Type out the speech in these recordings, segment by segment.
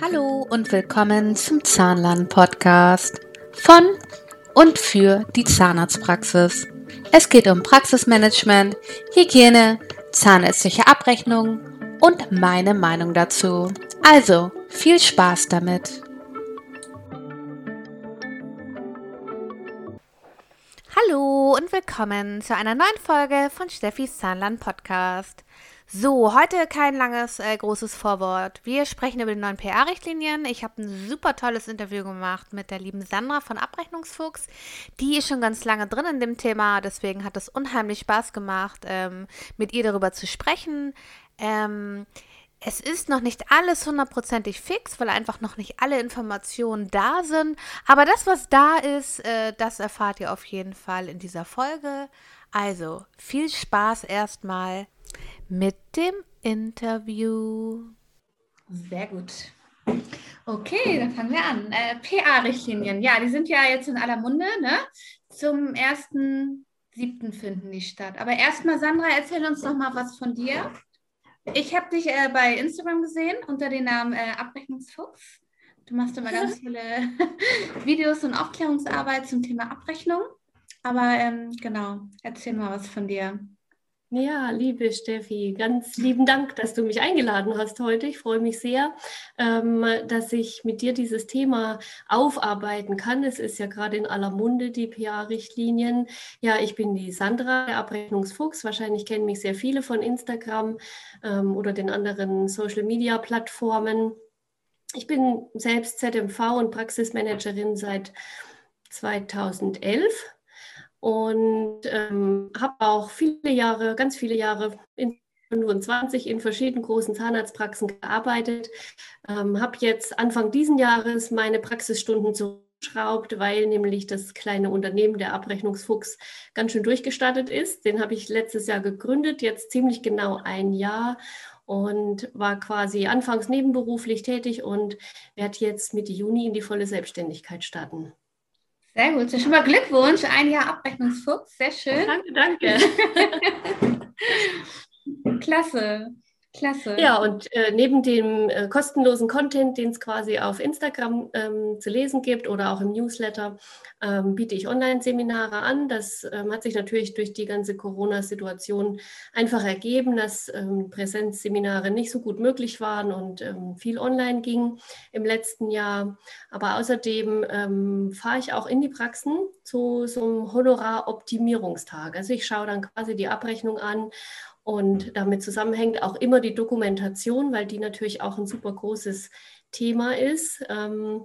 Hallo und willkommen zum Zahnlern-Podcast von und für die Zahnarztpraxis. Es geht um Praxismanagement, Hygiene, zahnärztliche Abrechnung und meine Meinung dazu. Also, viel Spaß damit! Hallo und willkommen zu einer neuen Folge von Steffis Zahnland Podcast. So, heute kein langes, äh, großes Vorwort. Wir sprechen über die neuen PR-Richtlinien. Ich habe ein super tolles Interview gemacht mit der lieben Sandra von Abrechnungsfuchs. Die ist schon ganz lange drin in dem Thema, deswegen hat es unheimlich Spaß gemacht, ähm, mit ihr darüber zu sprechen. Ähm, es ist noch nicht alles hundertprozentig fix, weil einfach noch nicht alle Informationen da sind. Aber das, was da ist, äh, das erfahrt ihr auf jeden Fall in dieser Folge. Also viel Spaß erstmal mit dem Interview. Sehr gut. Okay, dann fangen wir an. Äh, PA-Richtlinien, ja, die sind ja jetzt in aller Munde, ne? Zum 1.7. finden die statt. Aber erstmal, Sandra, erzähl uns noch mal was von dir. Ich habe dich äh, bei Instagram gesehen unter dem Namen äh, Abrechnungsfuchs. Du machst immer ganz viele Videos und Aufklärungsarbeit zum Thema Abrechnung. Aber ähm, genau, erzähl mal was von dir. Ja, liebe Steffi, ganz lieben Dank, dass du mich eingeladen hast heute. Ich freue mich sehr, ähm, dass ich mit dir dieses Thema aufarbeiten kann. Es ist ja gerade in aller Munde, die PA-Richtlinien. Ja, ich bin die Sandra, der Abrechnungsfuchs. Wahrscheinlich kennen mich sehr viele von Instagram ähm, oder den anderen Social-Media-Plattformen. Ich bin selbst ZMV und Praxismanagerin seit 2011 und ähm, habe auch viele Jahre, ganz viele Jahre in 25 in verschiedenen großen Zahnarztpraxen gearbeitet. Ähm, habe jetzt Anfang diesen Jahres meine Praxisstunden zurückgeschraubt, weil nämlich das kleine Unternehmen der Abrechnungsfuchs ganz schön durchgestartet ist. Den habe ich letztes Jahr gegründet, jetzt ziemlich genau ein Jahr und war quasi anfangs nebenberuflich tätig und werde jetzt Mitte Juni in die volle Selbstständigkeit starten. Sehr gut. Schon mal Glückwunsch. Ein Jahr Abrechnungsfuchs. Sehr schön. Danke, danke. Klasse. Klasse. Ja, und äh, neben dem äh, kostenlosen Content, den es quasi auf Instagram ähm, zu lesen gibt oder auch im Newsletter, ähm, biete ich Online-Seminare an. Das ähm, hat sich natürlich durch die ganze Corona-Situation einfach ergeben, dass ähm, Präsenzseminare nicht so gut möglich waren und ähm, viel online ging im letzten Jahr. Aber außerdem ähm, fahre ich auch in die Praxen zu so einem Honorar-Optimierungstag. Also ich schaue dann quasi die Abrechnung an und damit zusammenhängt auch immer die Dokumentation, weil die natürlich auch ein super großes Thema ist. Ähm,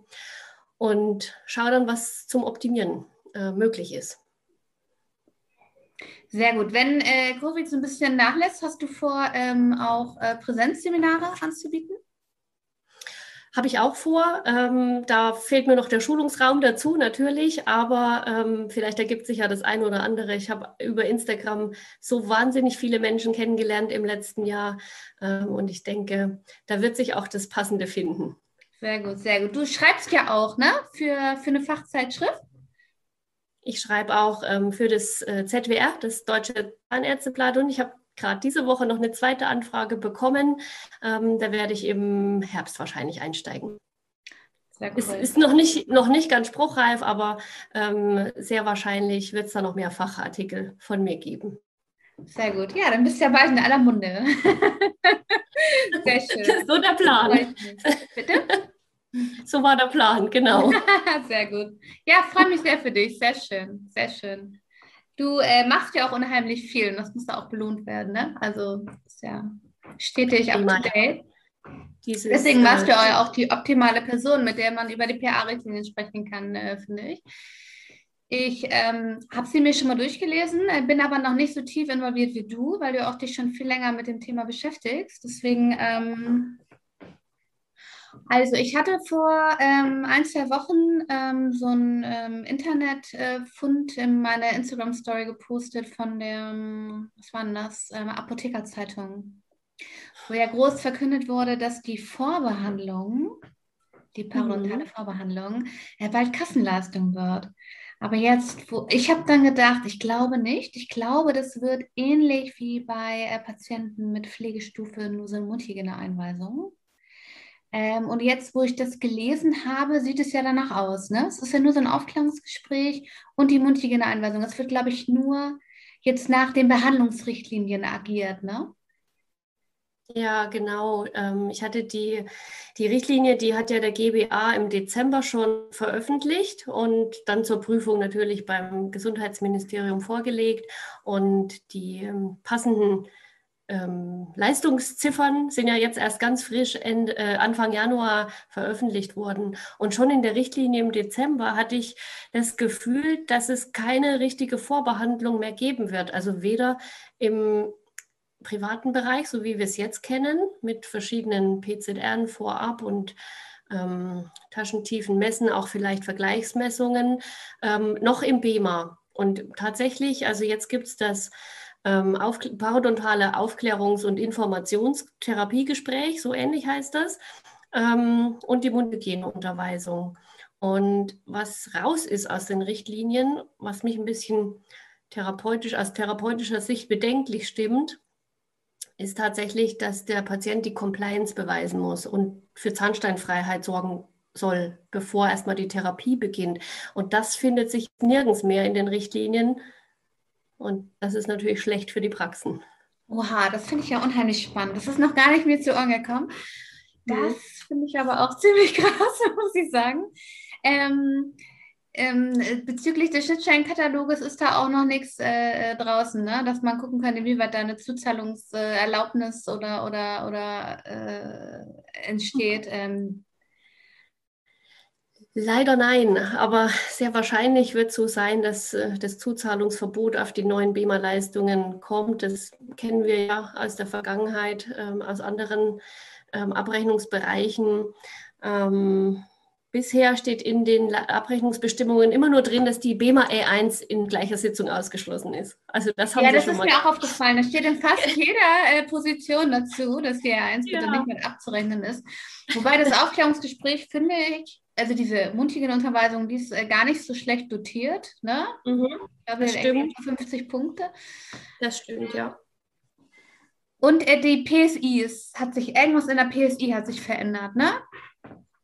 und schau dann, was zum Optimieren äh, möglich ist. Sehr gut. Wenn äh, Covid so ein bisschen nachlässt, hast du vor, ähm, auch äh, Präsenzseminare anzubieten? Habe ich auch vor. Ähm, da fehlt mir noch der Schulungsraum dazu, natürlich, aber ähm, vielleicht ergibt sich ja das eine oder andere. Ich habe über Instagram so wahnsinnig viele Menschen kennengelernt im letzten Jahr ähm, und ich denke, da wird sich auch das Passende finden. Sehr gut, sehr gut. Du schreibst ja auch, ne? Für, für eine Fachzeitschrift? Ich schreibe auch ähm, für das äh, ZWR, das Deutsche Zahnärzteblatt und ich habe gerade diese Woche noch eine zweite Anfrage bekommen. Ähm, da werde ich im Herbst wahrscheinlich einsteigen. Cool. Es ist noch nicht, noch nicht ganz spruchreif, aber ähm, sehr wahrscheinlich wird es da noch mehr Fachartikel von mir geben. Sehr gut. Ja, dann bist du ja bald in aller Munde. sehr schön. So der Plan. Bitte? So war der Plan, genau. sehr gut. Ja, freue mich sehr für dich. Sehr schön, sehr schön. Du äh, machst ja auch unheimlich viel und das muss auch belohnt werden, ne? Also ist ja stetig up to date. Dieses, Deswegen warst du äh, auch die optimale Person, mit der man über die PA-Richtlinien sprechen kann, äh, finde ich. Ich ähm, habe sie mir schon mal durchgelesen, äh, bin aber noch nicht so tief involviert wie du, weil du auch dich schon viel länger mit dem Thema beschäftigst. Deswegen ähm, also ich hatte vor ähm, ein, zwei Wochen ähm, so einen ähm, Internetfund äh, in meiner Instagram-Story gepostet von der, was war denn das, ähm, Apothekerzeitung, wo ja groß verkündet wurde, dass die Vorbehandlung, die parodontale mhm. Vorbehandlung, äh, bald Kassenleistung wird. Aber jetzt, wo, ich habe dann gedacht, ich glaube nicht. Ich glaube, das wird ähnlich wie bei äh, Patienten mit Pflegestufe Nuselmutigene Einweisung Ähm, und jetzt, wo ich das gelesen habe, sieht es ja danach aus. Ne? Es ist ja nur so ein Aufklärungsgespräch und die Mundhygieneeinweisung. Es wird, glaube ich, nur jetzt nach den Behandlungsrichtlinien agiert. Ne? Ja, genau. Ähm, ich hatte die, die Richtlinie, die hat ja der GBA im Dezember schon veröffentlicht und dann zur Prüfung natürlich beim Gesundheitsministerium vorgelegt. Und die ähm, passenden ähm, Leistungsziffern sind ja jetzt erst ganz frisch Ende, äh, Anfang Januar veröffentlicht worden. Und schon in der Richtlinie im Dezember hatte ich das Gefühl, dass es keine richtige Vorbehandlung mehr geben wird. Also weder im privaten Bereich, so wie wir es jetzt kennen, mit verschiedenen PZRen vorab und ähm, taschentiefen Messen, auch vielleicht Vergleichsmessungen, ähm, noch im BEMA. Und tatsächlich, also jetzt gibt es das ähm, auf, parodontale Aufklärungs- und Informationstherapiegespräch, so ähnlich heißt das, ähm, und die Mundhygieneunterweisung. Und was raus ist aus den Richtlinien, was mich ein bisschen therapeutisch aus therapeutischer Sicht bedenklich stimmt, ist tatsächlich, dass der Patient die Compliance beweisen muss und für Zahnsteinfreiheit sorgen soll, bevor erstmal die Therapie beginnt. Und das findet sich nirgends mehr in den Richtlinien. Und das ist natürlich schlecht für die Praxen. Oha, das finde ich ja unheimlich spannend. Das ist noch gar nicht mir zu Ohren gekommen. Das mhm. finde ich aber auch ziemlich krass, muss ich sagen. Ähm, ähm, bezüglich des Schnittstellenkataloges ist da auch noch nichts äh, äh, draußen, ne? dass man gucken kann, inwieweit da eine Zuzahlungserlaubnis oder, oder, oder äh, entsteht. Ähm. Leider nein, aber sehr wahrscheinlich wird so sein, dass äh, das Zuzahlungsverbot auf die neuen BEMA-Leistungen kommt. Das kennen wir ja aus der Vergangenheit, ähm, aus anderen ähm, Abrechnungsbereichen. Ähm, Bisher steht in den Abrechnungsbestimmungen immer nur drin, dass die BEMA E1 in gleicher Sitzung ausgeschlossen ist. Also das haben ja, das ist mir auch aufgefallen. Da steht in fast jeder äh, Position dazu, dass die E1 ja. bitte nicht mit abzurechnen ist. Wobei das Aufklärungsgespräch finde ich, also diese Mundhygieneunterweisung, die ist äh, gar nicht so schlecht dotiert. Ne? Mhm, das stimmt. 50 Punkte. Das stimmt, ja. Und äh, die PSI, hat sich irgendwas in der PSI hat sich verändert, ne?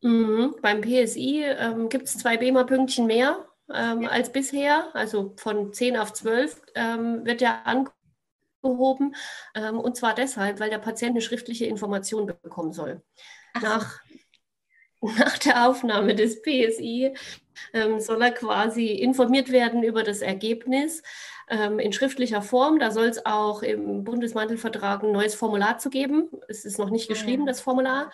Mhm. Beim PSI ähm, gibt es zwei BEMA-Pünktchen mehr ähm, ja. als bisher. Also von 10 auf 12 ähm, wird ja angehoben. Ähm, und zwar deshalb, weil der Patient eine schriftliche Information bekommen soll. Nach, nach der Aufnahme des PSI ähm, soll er quasi informiert werden über das Ergebnis ähm, in schriftlicher Form. Da soll es auch im Bundesmantelvertrag ein neues Formular zu geben. Es ist noch nicht ah, geschrieben, das Formular.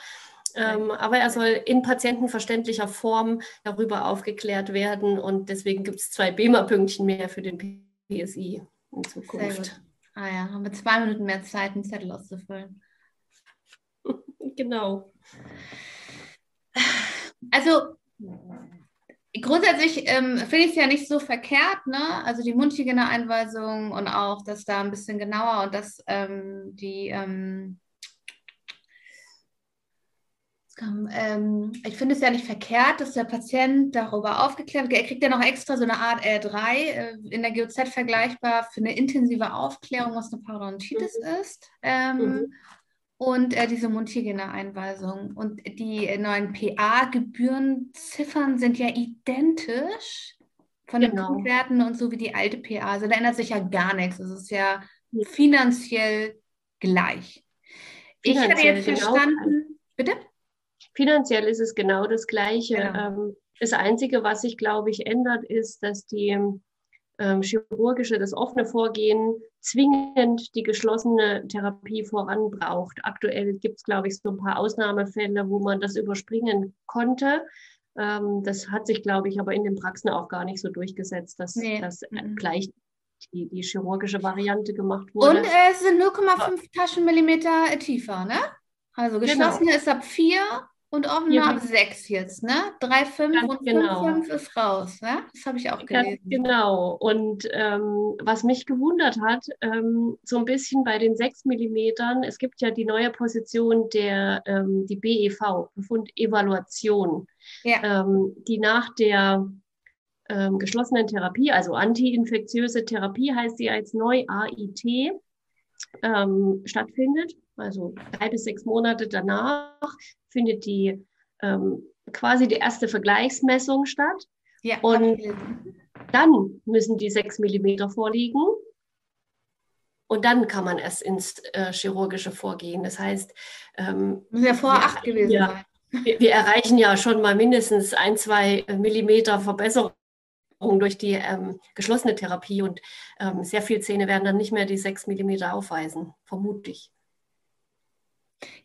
Ähm, aber er soll in patientenverständlicher Form darüber aufgeklärt werden und deswegen gibt es zwei BEMA-Pünktchen mehr für den PSI in Zukunft. Ah ja, haben wir zwei Minuten mehr Zeit, einen Zettel auszufüllen. genau. Also grundsätzlich ähm, finde ich es ja nicht so verkehrt, ne? Also die Mundhygieneeinweisung und auch das da ein bisschen genauer und dass ähm, die ähm, ähm, ich finde es ja nicht verkehrt, dass der Patient darüber aufgeklärt wird. Er kriegt ja noch extra so eine Art R3 äh, in der GOZ vergleichbar für eine intensive Aufklärung, was eine Parodontitis mhm. ist. Ähm, mhm. Und äh, diese Mundhygiene-Einweisung. Und die neuen PA-Gebührenziffern sind ja identisch von den genau. Punktwerten und so wie die alte PA. Also da ändert sich ja gar nichts. Es ist ja finanziell gleich. Finanziell ich habe jetzt genau. verstanden. Bitte? Finanziell ist es genau das Gleiche. Ja. Ähm, das Einzige, was sich, glaube ich, ändert, ist, dass die ähm, chirurgische, das offene Vorgehen zwingend die geschlossene Therapie voranbraucht. Aktuell gibt es, glaube ich, so ein paar Ausnahmefälle, wo man das überspringen konnte. Ähm, das hat sich, glaube ich, aber in den Praxen auch gar nicht so durchgesetzt, dass nee. das mhm. gleich die, die chirurgische Variante gemacht wurde. Und äh, es sind 0,5 Taschenmillimeter tiefer, ne? Also genau. geschlossene genau. ist ab 4 und offene ab 6 jetzt, ne? 3,5 und genau. 5,5 ist raus, ne? Das habe ich auch gelesen. Ganz genau. Und ähm, was mich gewundert hat, ähm, so ein bisschen bei den 6 Millimetern, es gibt ja die neue Position der ähm, die BEV, Befundevaluation, ja. Ähm, die nach der ähm, geschlossenen Therapie, also antiinfektiöse Therapie heißt sie als neu AIT, ähm, stattfindet. Also drei bis sechs Monate danach, findet die ähm, quasi die erste Vergleichsmessung statt. Ja, und dann müssen die sechs Millimeter vorliegen. Und dann kann man erst ins äh, chirurgische vorgehen. Das heißt, ähm, muss ja vor acht gewesen ja, sein. Wir, wir, erreichen ja schon mal mindestens ein, zwei Millimeter Verbesserung durch die ähm, geschlossene Therapie und ähm, sehr viele Zähne werden dann nicht mehr die sechs Millimeter aufweisen, vermutlich.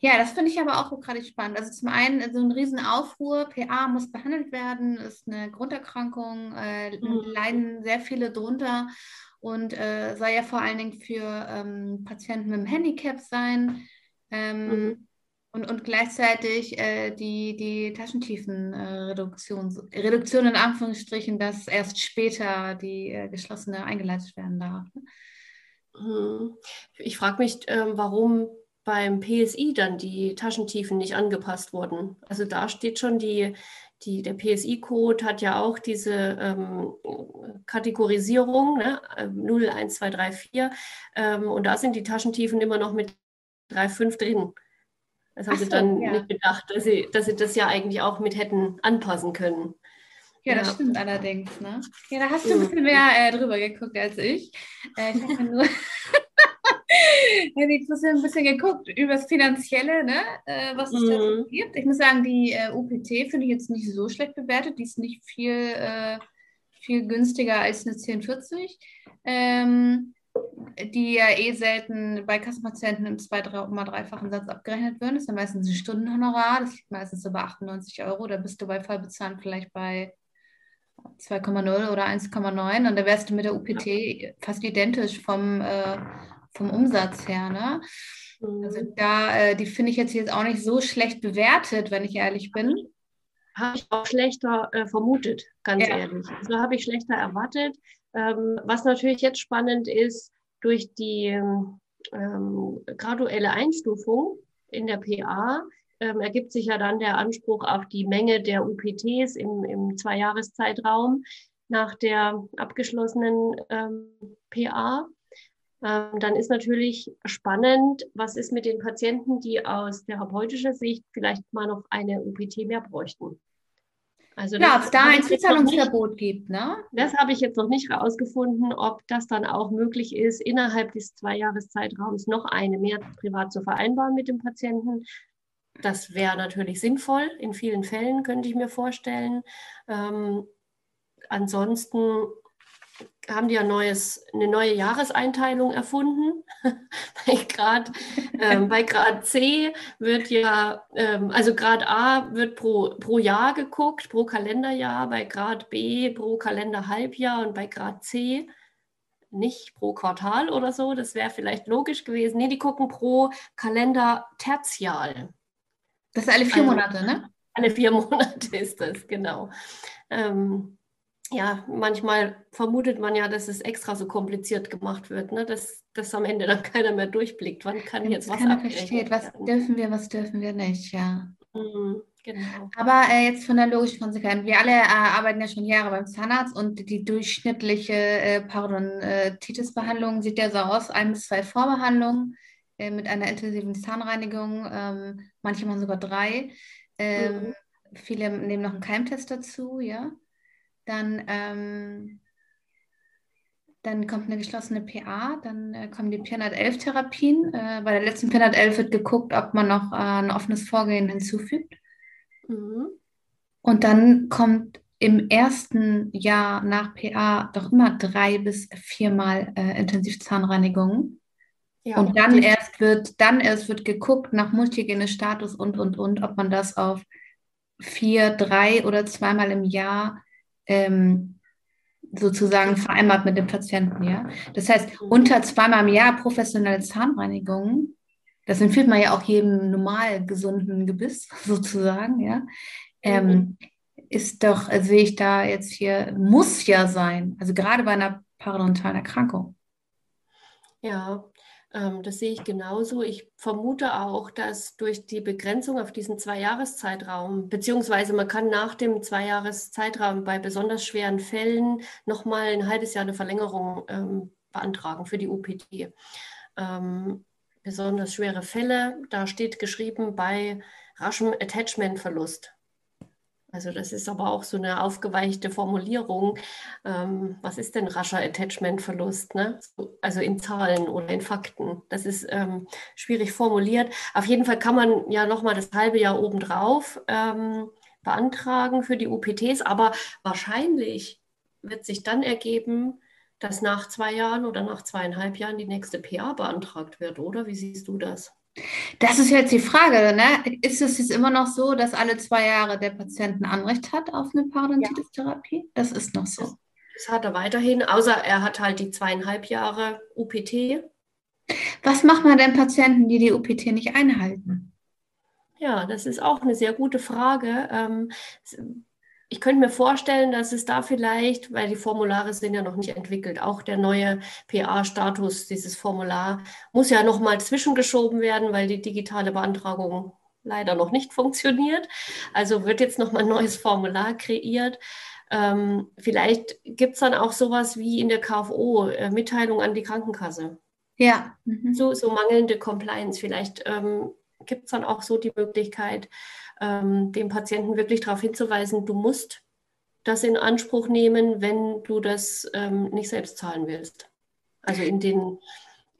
Ja, das finde ich aber auch gerade spannend. Also zum einen so ein Riesenaufruhr, PA muss behandelt werden, ist eine Grunderkrankung, äh, mhm. leiden sehr viele drunter und äh, soll ja vor allen Dingen für ähm, Patienten mit einem Handicap sein. Ähm, mhm. Und, und gleichzeitig äh, die, die Taschentiefenreduktion, äh, Reduktion in Anführungsstrichen, dass erst später die äh, geschlossene eingeleitet werden darf. Mhm. Ich frage mich, ähm, warum beim PSI dann die Taschentiefen nicht angepasst wurden. Also da steht schon die, die der PSI-Code hat ja auch diese ähm, Kategorisierung, ne? 0, 1, 2, 3, 4. Ähm, und da sind die Taschentiefen immer noch mit 3,5 drin. Das haben so, sie dann ja. nicht bedacht, dass sie, dass sie das ja eigentlich auch mit hätten anpassen können. Ja, das ja. stimmt allerdings. Ne? Ja, da hast du ein bisschen mehr äh, drüber geguckt als ich. Äh, ich habe nur ja, ich habe ein bisschen geguckt über das Finanzielle, ne? Äh, was es mhm. da gibt. Ich muss sagen, die äh, UPT finde ich jetzt nicht so schlecht bewertet. Die ist nicht viel, äh, viel günstiger als eine 1040. Ähm, die ja eh selten bei Kassenpatienten im 2,3-fachen Satz abgerechnet werden. Das ist ja meistens ein Stundenhonorar, das liegt meistens so bei 98 Euro. Da bist du bei Vollbezahlen vielleicht bei 2,0 oder 1,9 und da wärst du mit der UPT fast identisch vom, äh, vom Umsatz her. Ne? Also mhm. da, äh, die finde ich jetzt, jetzt auch nicht so schlecht bewertet, wenn ich ehrlich bin. Habe ich auch schlechter äh, vermutet, ganz ja. ehrlich. So habe ich schlechter erwartet. Ähm, was natürlich jetzt spannend ist, durch die ähm, graduelle Einstufung in der PA ähm, ergibt sich ja dann der Anspruch auf die Menge der UPTs im, im Zweijahreszeitraum nach der abgeschlossenen ähm, PA. Ähm, dann ist natürlich spannend, was ist mit den Patienten, die aus therapeutischer Sicht vielleicht mal noch eine UPT mehr bräuchten. Also ja, ob es da ein Zuzahlungsverbot gibt, ne? Das habe ich jetzt noch nicht herausgefunden, ob das dann auch möglich ist, innerhalb des Zweijahreszeitraums noch eine mehr privat zu vereinbaren mit dem Patienten. Das wäre natürlich sinnvoll. In vielen Fällen könnte ich mir vorstellen. Ähm, ansonsten haben die ja neues, eine neue Jahreseinteilung erfunden. bei, Grad, ähm, bei Grad C wird ja, ähm, also Grad A wird pro, pro Jahr geguckt, pro Kalenderjahr, bei Grad B pro Kalenderhalbjahr und bei Grad C nicht pro Quartal oder so, das wäre vielleicht logisch gewesen. Nee, die gucken pro Kalender tertial. Das ist alle vier also, Monate, ne? Alle vier Monate ist das, genau. Ähm, ja, manchmal vermutet man ja, dass es extra so kompliziert gemacht wird, ne? dass, dass am Ende dann keiner mehr durchblickt. Wann kann jetzt was keiner versteht, was dürfen wir, was dürfen wir nicht, ja. Mhm, genau. Aber äh, jetzt von der logischen Konsequenz. Wir alle äh, arbeiten ja schon Jahre beim Zahnarzt und die durchschnittliche äh, Parodontitis-Behandlung sieht ja so aus, ein bis zwei Vorbehandlungen äh, mit einer intensiven Zahnreinigung, ähm, manche machen sogar drei. Ähm, mhm. Viele nehmen noch einen Keimtest dazu, ja. Dann, ähm, dann kommt eine geschlossene PA, dann äh, kommen die P111-Therapien. Äh, bei der letzten P111 wird geguckt, ob man noch äh, ein offenes Vorgehen hinzufügt. Mhm. Und dann kommt im ersten Jahr nach PA doch immer drei bis viermal äh, Intensivzahnreinigung. Ja, und dann erst wird, dann erst wird geguckt nach Multihygiene-Status und, und, und, ob man das auf vier, drei oder zweimal im Jahr ähm, sozusagen vereinbart mit dem Patienten, ja. Das heißt, unter zweimal im Jahr professionelle Zahnreinigung, das empfiehlt man ja auch jedem normal gesunden Gebiss sozusagen, ja, ähm, mhm. ist doch, also sehe ich da jetzt hier, muss ja sein, also gerade bei einer parodontalen Erkrankung. Ja, das sehe ich genauso. Ich vermute auch, dass durch die Begrenzung auf diesen Zweijahreszeitraum, beziehungsweise man kann nach dem Zweijahreszeitraum bei besonders schweren Fällen nochmal ein halbes Jahr eine Verlängerung ähm, beantragen für die UPT. Ähm, besonders schwere Fälle. Da steht geschrieben bei raschem Attachmentverlust. Also das ist aber auch so eine aufgeweichte Formulierung. Ähm, was ist denn rascher Attachmentverlust? Ne? Also in Zahlen oder in Fakten. Das ist ähm, schwierig formuliert. Auf jeden Fall kann man ja nochmal das halbe Jahr obendrauf ähm, beantragen für die UPTs, aber wahrscheinlich wird sich dann ergeben, dass nach zwei Jahren oder nach zweieinhalb Jahren die nächste PA beantragt wird, oder? Wie siehst du das? Das ist jetzt die Frage, ne? Ist es jetzt immer noch so, dass alle zwei Jahre der Patient ein Anrecht hat auf eine Parodontitis-Therapie? Ja. Das ist noch so. Das hat er weiterhin, außer er hat halt die zweieinhalb Jahre UPT. Was macht man denn Patienten, die die UPT nicht einhalten? Ja, das ist auch eine sehr gute Frage. Ähm, ich könnte mir vorstellen, dass es da vielleicht, weil die Formulare sind ja noch nicht entwickelt, auch der neue PA-Status, dieses Formular, muss ja nochmal zwischengeschoben werden, weil die digitale Beantragung leider noch nicht funktioniert. Also wird jetzt nochmal ein neues Formular kreiert. Ähm, vielleicht gibt es dann auch sowas wie in der KFO, äh, Mitteilung an die Krankenkasse. Ja. Mhm. So, so mangelnde Compliance. Vielleicht ähm, gibt es dann auch so die Möglichkeit, ähm, dem Patienten wirklich darauf hinzuweisen, du musst das in Anspruch nehmen, wenn du das ähm, nicht selbst zahlen willst. Also in den,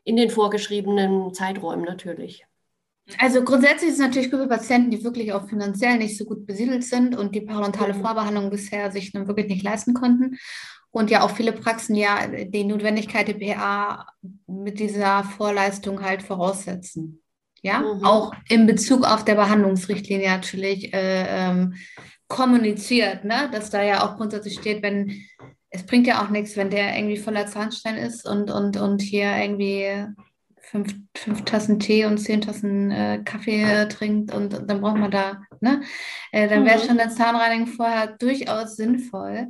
in den vorgeschriebenen Zeiträumen natürlich. Also grundsätzlich ist es natürlich gut für Patienten, die wirklich auch finanziell nicht so gut besiedelt sind und die parentale mhm. Vorbehandlung bisher sich dann wirklich nicht leisten konnten. Und ja auch viele Praxen ja die Notwendigkeit der PA mit dieser Vorleistung halt voraussetzen ja, mhm. auch in Bezug auf der Behandlungsrichtlinie natürlich äh, ähm, kommuniziert, ne? dass da ja auch grundsätzlich steht, wenn es bringt ja auch nichts, wenn der irgendwie voller Zahnstein ist und, und, und hier irgendwie fünf, fünf Tassen Tee und zehn Tassen äh, Kaffee äh, trinkt und, und, dann braucht man da, ne? Äh, dann wäre mhm. schon der Zahnreinigung vorher durchaus sinnvoll.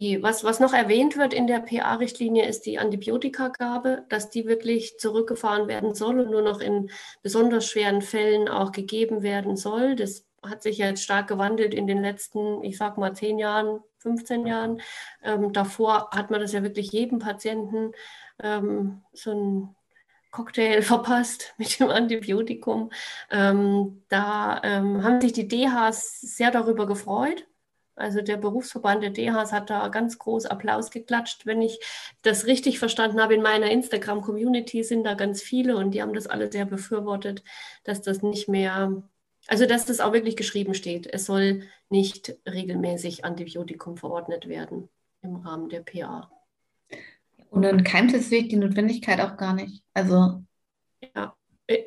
Was, was noch erwähnt wird in der PA-Richtlinie ist die Antibiotikagabe, dass die wirklich zurückgefahren werden soll und nur noch in besonders schweren Fällen auch gegeben werden soll. Das hat sich jetzt stark gewandelt in den letzten, ich sag mal, zehn Jahren, 15 Jahren. Ähm, davor hat man das ja wirklich jedem Patienten ähm, so ein Cocktail verpasst mit dem Antibiotikum. Ähm, da ähm, haben sich die DHs sehr darüber gefreut also der Berufsverband der DHs hat da ganz groß Applaus geklatscht. Wenn ich das richtig verstanden habe, in meiner Instagram-Community sind da ganz viele und die haben das alle sehr befürwortet, dass das nicht mehr, also dass das auch wirklich geschrieben steht. Es soll nicht regelmäßig Antibiotikum verordnet werden im Rahmen der PA. Und dann keimt es sich die Notwendigkeit auch gar nicht. Also. Ja,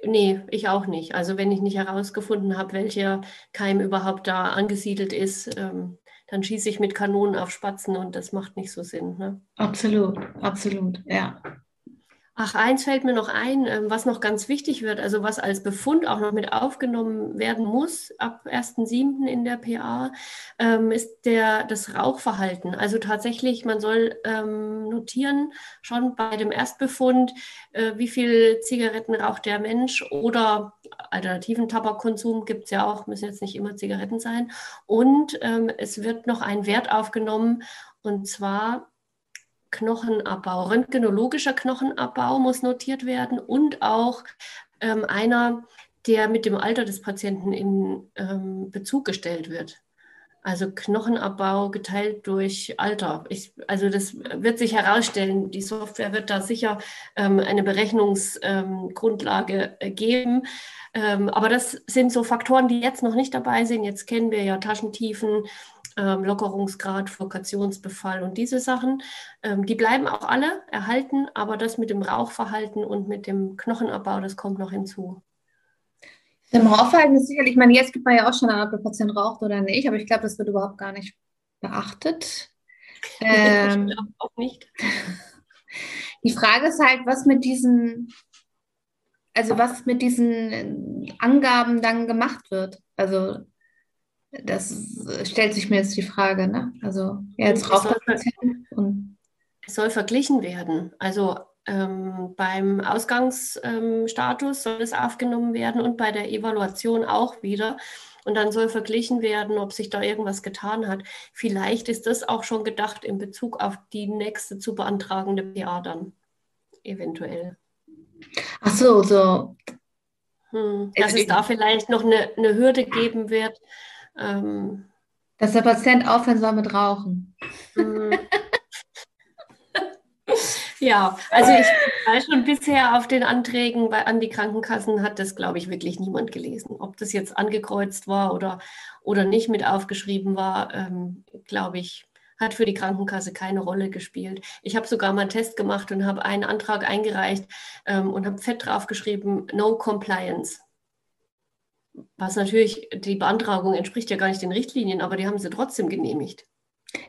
nee, ich auch nicht. Also wenn ich nicht herausgefunden habe, welcher Keim überhaupt da angesiedelt ist, ähm, dann schieße ich mit Kanonen auf Spatzen und das macht nicht so Sinn. Ne? Absolut, absolut, ja. Ach, eins fällt mir noch ein, ähm, was noch ganz wichtig wird, also was als Befund auch noch mit aufgenommen werden muss ab 1.7. in der PA, ähm, ist der, das Rauchverhalten. Also tatsächlich, man soll ähm, notieren, schon bei dem Erstbefund, äh, wie viel Zigaretten raucht der Mensch oder alternativen Tabakkonsum gibt es ja auch, müssen jetzt nicht immer Zigaretten sein. Und es wird noch ein Wert aufgenommen, und zwar Knochenabbau, röntgenologischer Knochenabbau muss notiert werden und auch ähm, einer, der mit dem Alter des Patienten in ähm, Bezug gestellt wird. Also Knochenabbau geteilt durch Alter. Ich, also das wird sich herausstellen. Die Software wird da sicher ähm, eine Berechnungsgrundlage ähm, geben. Ähm, aber das sind so Faktoren, die jetzt noch nicht dabei sind. Jetzt kennen wir ja Taschentiefen, ähm, Lockerungsgrad, Flokationsbefall und diese Sachen. Ähm, die bleiben auch alle erhalten, aber das mit dem Rauchverhalten und mit dem Knochenabbau, das kommt noch hinzu. Im Rauchverhalten ist sicherlich, ich meine, jetzt gibt man ja auch schon an, ob der Patient raucht oder nicht, aber ich glaube, das wird überhaupt gar nicht beachtet. Ähm, ich auch nicht. Die Frage ist halt, was mit diesen, also was mit diesen Angaben dann gemacht wird. Also das stellt sich mir jetzt die Frage, ne? Also ja, jetzt raucht der und es soll verglichen werden. Also ähm, beim Ausgangsstatus soll es aufgenommen werden und bei der Evaluation auch wieder. Und dann soll verglichen werden, ob sich da irgendwas getan hat. Vielleicht ist das auch schon gedacht in Bezug auf die nächste zu beantragende PA dann eventuell. Ach so, so. Hm, dass es da vielleicht noch eine, eine Hürde geben wird. Ähm, dass der Patient aufhören soll mit Rauchen. Hm. Ja, also ich weiß schon bisher auf den Anträgen bei, an die Krankenkassen hat das, glaube ich, wirklich niemand gelesen. Ob das jetzt angekreuzt war oder, oder nicht mit aufgeschrieben war, ähm, glaube ich, hat für die Krankenkasse keine Rolle gespielt. Ich habe sogar mal einen Test gemacht und habe einen Antrag eingereicht ähm, und habe fett draufgeschrieben, No Compliance. Was natürlich, die Beantragung entspricht ja gar nicht den Richtlinien, aber die haben sie trotzdem genehmigt.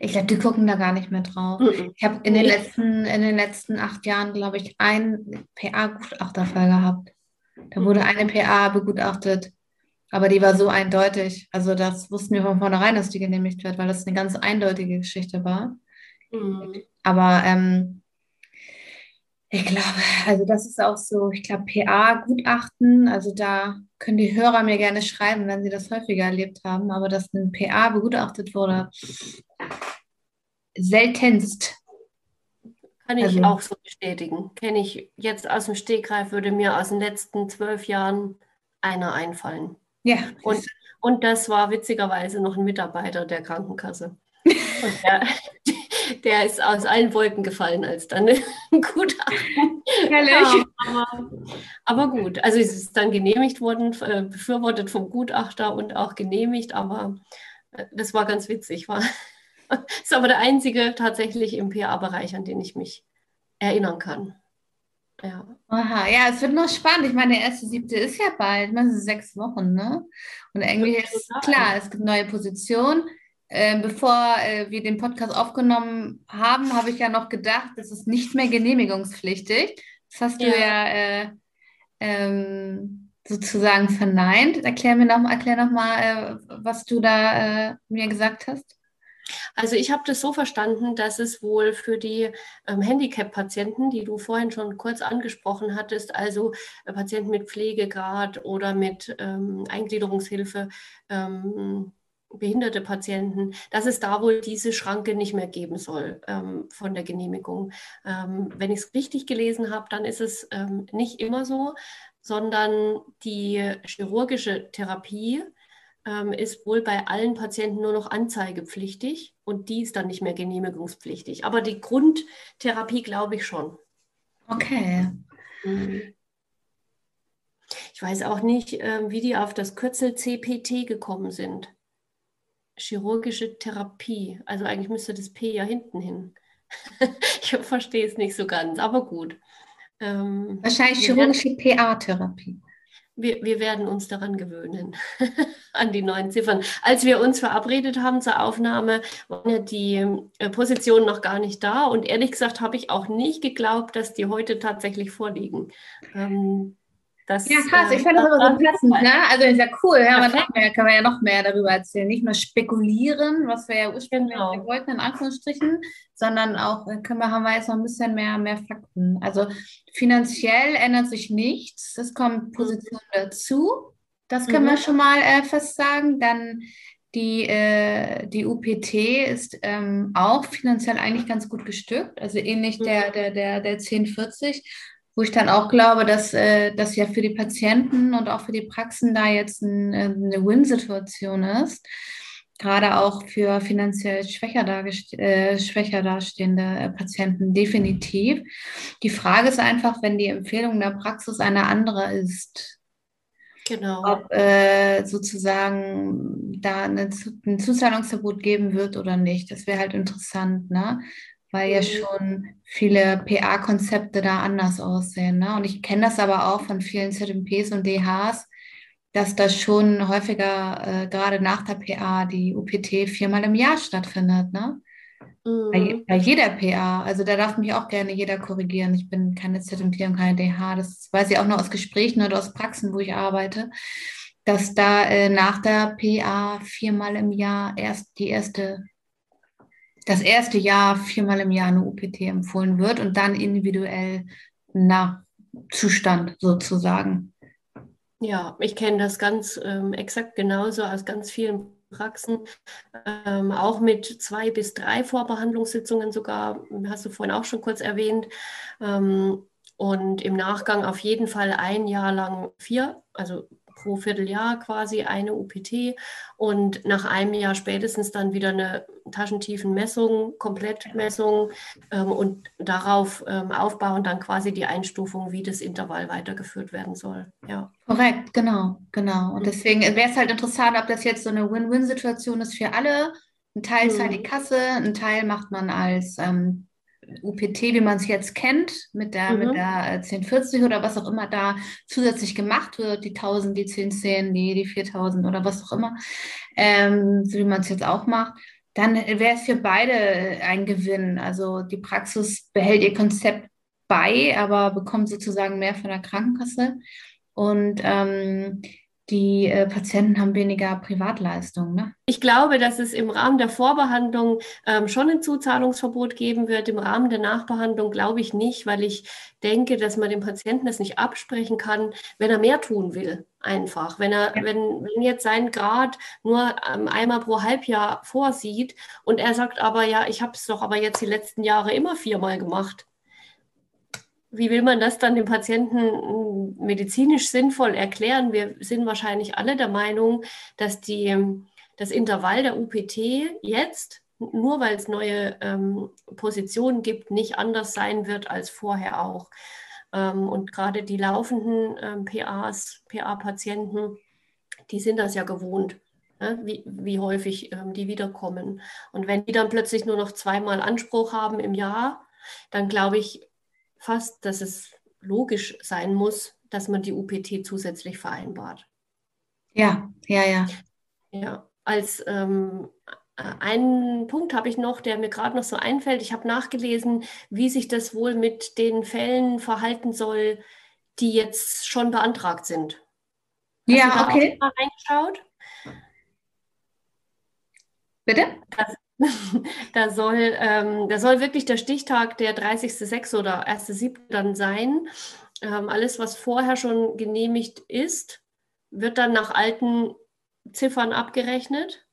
Ich glaube, die gucken da gar nicht mehr drauf. Mhm. Ich habe in, den letzten, in den letzten acht Jahren, glaube ich, einen PA-Gutachterfall gehabt. Da wurde eine PA begutachtet, aber die war so eindeutig. Also das wussten wir von vornherein, dass die genehmigt wird, weil das eine ganz eindeutige Geschichte war. Mhm. Aber ähm, ich glaube, also das ist auch so, ich glaube, PA-Gutachten, also da können die Hörer mir gerne schreiben, wenn sie das häufiger erlebt haben, aber dass ein PA begutachtet wurde, seltenst. Kann ich also, auch so bestätigen. Kenne ich jetzt aus dem Stegreif, würde mir aus den letzten zwölf Jahren einer einfallen. Ja. Und, und das war witzigerweise noch ein Mitarbeiter der Krankenkasse. Und der, der ist aus allen Wolken gefallen, als dann ein Gutachten Herrlich. Aber, aber, gut, also es ist dann genehmigt worden, äh, befürwortet vom Gutachter und auch genehmigt, aber äh, das war ganz witzig. War, ist aber der einzige tatsächlich im PA-Bereich, an den ich mich erinnern kann. Ja. Aha, ja, es wird noch spannend. Ich meine, der erste siebte ist ja bald, das sind sechs Wochen, ne? Und irgendwie ist klar, es gibt neue Positionen. Äh, bevor äh, wir den Podcast aufgenommen haben, habe ich ja noch gedacht, das ist nicht mehr genehmigungspflichtig. Das hast ja. du ja äh, ähm, sozusagen verneint. Erklär mir noch, erklär noch mal, äh, was du da äh, mir gesagt hast. Also ich habe das so verstanden, dass es wohl für die ähm, Handicap-Patienten, die du vorhin schon kurz angesprochen hattest, also äh, Patienten mit Pflegegrad oder mit ähm, Eingliederungshilfe, ähm, behinderte Patienten, dass es da wohl diese Schranke nicht mehr geben soll ähm, von der Genehmigung. Ähm, wenn ich es richtig gelesen habe, dann ist es ähm, nicht immer so, sondern die chirurgische Therapie ähm, ist wohl bei allen Patienten nur noch anzeigepflichtig und die ist dann nicht mehr genehmigungspflichtig. Aber die Grundtherapie glaube ich schon. Okay. Mhm. Ich weiß auch nicht, äh, wie die auf das Kürzel CPT gekommen sind chirurgische Therapie. Also eigentlich müsste das P ja hinten hin. ich verstehe es nicht so ganz, aber gut. Ähm, Wahrscheinlich chirurgische PA-Therapie. Wir, wir werden uns daran gewöhnen, an die neuen Ziffern. Als wir uns verabredet haben zur Aufnahme, waren ja die äh, Positionen noch gar nicht da. Und ehrlich gesagt habe ich auch nicht geglaubt, dass die heute tatsächlich vorliegen. Ähm, das, ja, krass. Ich fand das aber so passend. Ne? Also ist ja cool. Ja, man mehr, kann man ja noch mehr darüber erzählen. Nicht nur spekulieren, was wir ja ursprünglich genau. wollten, in Anführungsstrichen, sondern auch äh, können wir, haben wir jetzt noch ein bisschen mehr, mehr Fakten. Also finanziell ändert sich nichts. Es kommt mhm. Position dazu. Das können mhm. wir schon mal äh, fest sagen. Dann die, äh, die UPT ist ähm, auch finanziell eigentlich ganz gut gestückt, also ähnlich mhm. der, der, der, der 1040 wo ich dann auch glaube, dass äh, das ja für die Patienten und auch für die Praxen da jetzt ein, äh, eine Win-Situation ist. Gerade auch für finanziell schwächer, äh, schwächer dastehende Patienten definitiv. Die Frage ist einfach, wenn die Empfehlung der Praxis eine andere ist, Genau. Ob äh, sozusagen da eine, ein Zuzahlungsverbot geben wird oder nicht. Das wäre halt interessant, ne? Weil ja schon viele PA-Konzepte da anders aussehen. Ne? Und ich kenne das aber auch von vielen ZMPs und DHs, dass das schon häufiger, äh, gerade nach der PA, die UPT viermal im Jahr stattfindet. Ne? Mhm. Bei, bei, jeder PA. Also da darf mich auch gerne jeder korrigieren. Ich bin keine ZMP und keine DH. Das weiß ich auch nur aus Gesprächen oder aus Praxen, wo ich arbeite, dass da äh, nach der PA viermal im Jahr erst die erste das erste Jahr viermal im Jahr eine UPT empfohlen wird und dann individuell nach Zustand sozusagen. Ja, ich kenne das ganz ähm, exakt genauso aus ganz vielen Praxen, ähm, auch mit zwei bis drei Vorbehandlungssitzungen sogar, hast du vorhin auch schon kurz erwähnt. Ähm, und im Nachgang auf jeden Fall ein Jahr lang vier, also pro Vierteljahr quasi eine UPT und nach einem Jahr spätestens dann wieder eine Taschentiefenmessung, Komplettmessung ähm, und darauf ähm, aufbauen dann quasi die Einstufung, wie das Intervall weitergeführt werden soll. Ja. Korrekt, genau, genau. Und mhm. deswegen wäre es halt interessant, ob das jetzt so eine Win-Win-Situation ist für alle. Ein Teil zahlt die mhm. Kasse, ein Teil macht man als ähm, UPT, wie man es jetzt kennt, mit der, mhm. mit der 1040 äh, oder was auch immer da zusätzlich gemacht wird, die 1000, die 1010, die, die 4000 oder was auch immer, ähm, so wie man es jetzt auch macht, dann wäre es für beide ein Gewinn. Also die Praxis behält ihr Konzept bei, aber bekommt sozusagen mehr von der Krankenkasse. Und ähm, die äh, Patienten haben weniger Privatleistungen. Ne? Ich glaube, dass es im Rahmen der Vorbehandlung ähm, schon ein Zuzahlungsverbot geben wird. Im Rahmen der Nachbehandlung glaube ich nicht, weil ich denke, dass man dem Patienten das nicht absprechen kann, wenn er mehr tun will. Einfach. Wenn er, ja. wenn, wenn jetzt sein Grad nur ähm, einmal pro Halbjahr vorsieht und er sagt aber, ja, ich habe es doch aber jetzt die letzten Jahre immer viermal gemacht wie will man das dann dem Patienten hm, medizinisch sinnvoll erklären? Wir sind wahrscheinlich alle der Meinung, dass die, das Intervall der UPT jetzt, nur weil es neue ähm, Positionen gibt, nicht anders sein wird als vorher auch. Ähm, und gerade die laufenden ähm, PAs, PA-Patienten, die sind das ja gewohnt. Ne? Wie, wie häufig ähm, die wiederkommen. Und wenn die dann plötzlich nur noch zweimal Anspruch haben im Jahr, dann glaube ich, fast, dass es logisch sein muss, dass man die UPT zusätzlich vereinbart. Ja, ja, ja. Ja, als ähm, einen Punkt habe ich noch, der mir gerade noch so einfällt. Ich habe nachgelesen, wie sich das wohl mit den Fällen verhalten soll, die jetzt schon beantragt sind. Hast ja, okay. Mal reingeschaut? Bitte? Das, da, soll, ähm, da soll wirklich der Stichtag der 30.06. oder 1.07. dann sein. Ähm, alles, was vorher schon genehmigt ist, wird dann nach alten Ziffern abgerechnet.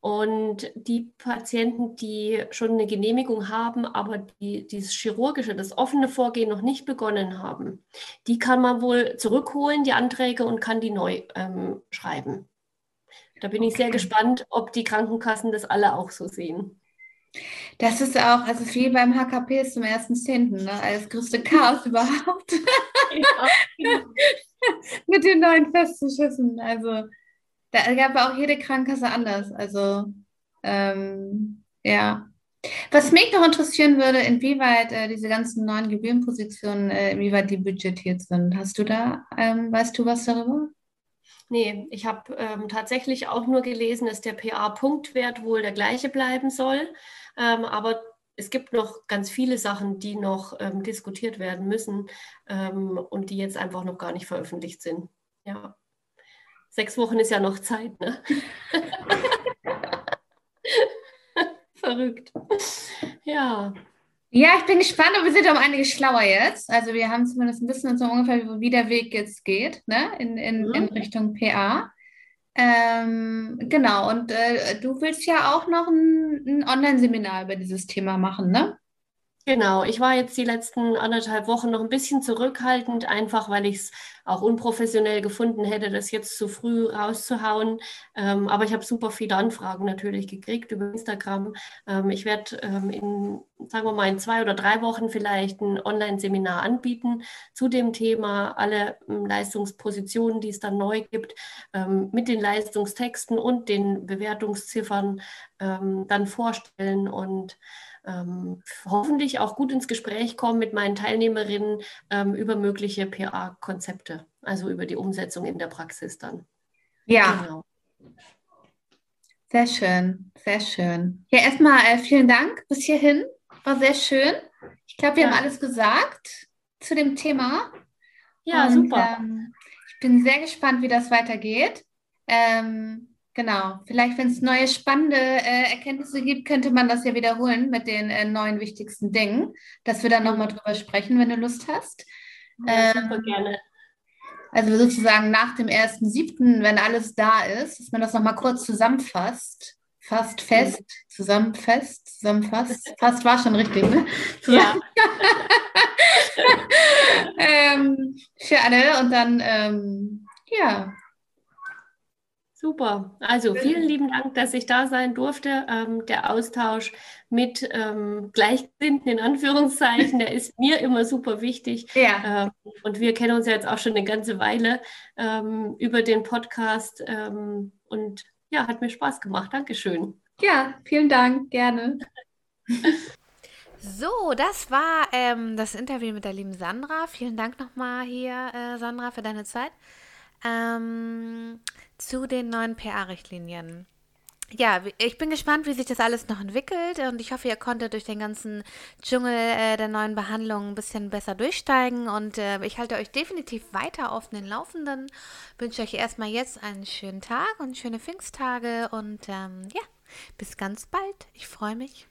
Und die Patienten, die schon eine Genehmigung haben, aber die, dieses chirurgische, das offene Vorgehen noch nicht begonnen haben, die kann man wohl zurückholen, die Anträge, und kann die neu ähm, schreiben. Da bin okay. ich sehr gespannt, ob die Krankenkassen das alle auch so sehen. Das ist auch, also viel beim HKP ist zum 1.10., ne? das größte Chaos überhaupt. Mit den neuen Festzuschüssen. Also da gab auch jede Krankenkasse anders. Also ähm, ja. Was mich noch interessieren würde, inwieweit äh, diese ganzen neuen Gebührenpositionen, äh, inwieweit die budgetiert sind. Hast du da, ähm, weißt du was darüber? Nee, ich habe ähm, tatsächlich auch nur gelesen, dass der PA-Punktwert wohl der gleiche bleiben soll. Ähm, aber es gibt noch ganz viele Sachen, die noch ähm, diskutiert werden müssen ähm, und die jetzt einfach noch gar nicht veröffentlicht sind. Ja. Sechs Wochen ist ja noch Zeit, ne? Verrückt. Ja. Ja, ich bin gespannt, aber wir sind um einiges schlauer jetzt. Also wir haben zumindest ein bisschen so ungefähr, wie der Weg jetzt geht, ne? in, in, mhm. in Richtung PA. Ähm, genau, und äh, du willst ja auch noch ein, ein Online-Seminar über dieses Thema machen, ne? Genau, ich war jetzt die letzten anderthalb Wochen noch ein bisschen zurückhaltend, einfach weil ich es auch unprofessionell gefunden hätte, das jetzt zu früh rauszuhauen. Ähm, aber ich habe super viele Anfragen natürlich gekriegt über Instagram. Ähm, ich werde ähm, in, sagen wir mal, in zwei oder drei Wochen vielleicht ein Online-Seminar anbieten zu dem Thema, alle ähm, Leistungspositionen, die es dann neu gibt, ähm, mit den Leistungstexten und den Bewertungsziffern ähm, dann vorstellen und ähm, hoffentlich auch gut ins Gespräch kommen mit meinen Teilnehmerinnen ähm, über mögliche PA-Konzepte, also über die Umsetzung in der Praxis dann. Ja. Genau. Sehr schön, sehr schön. Ja, erstmal äh, vielen Dank bis hierhin. War sehr schön. Ich glaube, wir ja. haben alles gesagt zu dem Thema. Ja, Und, super. Ähm, ich bin sehr gespannt, wie das weitergeht. Ähm, Genau, vielleicht wenn es neue spannende äh, Erkenntnisse gibt, könnte man das ja wiederholen mit den äh, neuen wichtigsten Dingen, dass wir dann nochmal drüber sprechen, wenn du Lust hast. Ja, ähm, super gerne. Also sozusagen nach dem 1.7., wenn alles da ist, dass man das nochmal kurz zusammenfasst Fast fest, zusammen fest, zusammen fast. Fast war schon richtig, ne? Ja. ähm, für alle und dann, ähm, ja, Super. Also vielen lieben Dank, dass ich da sein durfte. Ähm, der Austausch mit ähm, Gleichgesinnten in Anführungszeichen, der ist mir immer super wichtig. Ja. Ähm, und wir kennen uns ja jetzt auch schon eine ganze Weile ähm, über den Podcast. Ähm, und ja, hat mir Spaß gemacht. Dankeschön. Ja, vielen Dank. Gerne. So, das war ähm, das Interview mit der lieben Sandra. Vielen Dank nochmal hier, äh, Sandra, für deine Zeit. Ähm, zu den neuen PA-Richtlinien. Ja, ich bin gespannt, wie sich das alles noch entwickelt und ich hoffe, ihr konntet durch den ganzen Dschungel äh, der neuen Behandlungen ein bisschen besser durchsteigen und äh, ich halte euch definitiv weiter auf den Laufenden. Wünsche euch erstmal jetzt einen schönen Tag und schöne Pfingsttage und ähm, ja, bis ganz bald. Ich freue mich.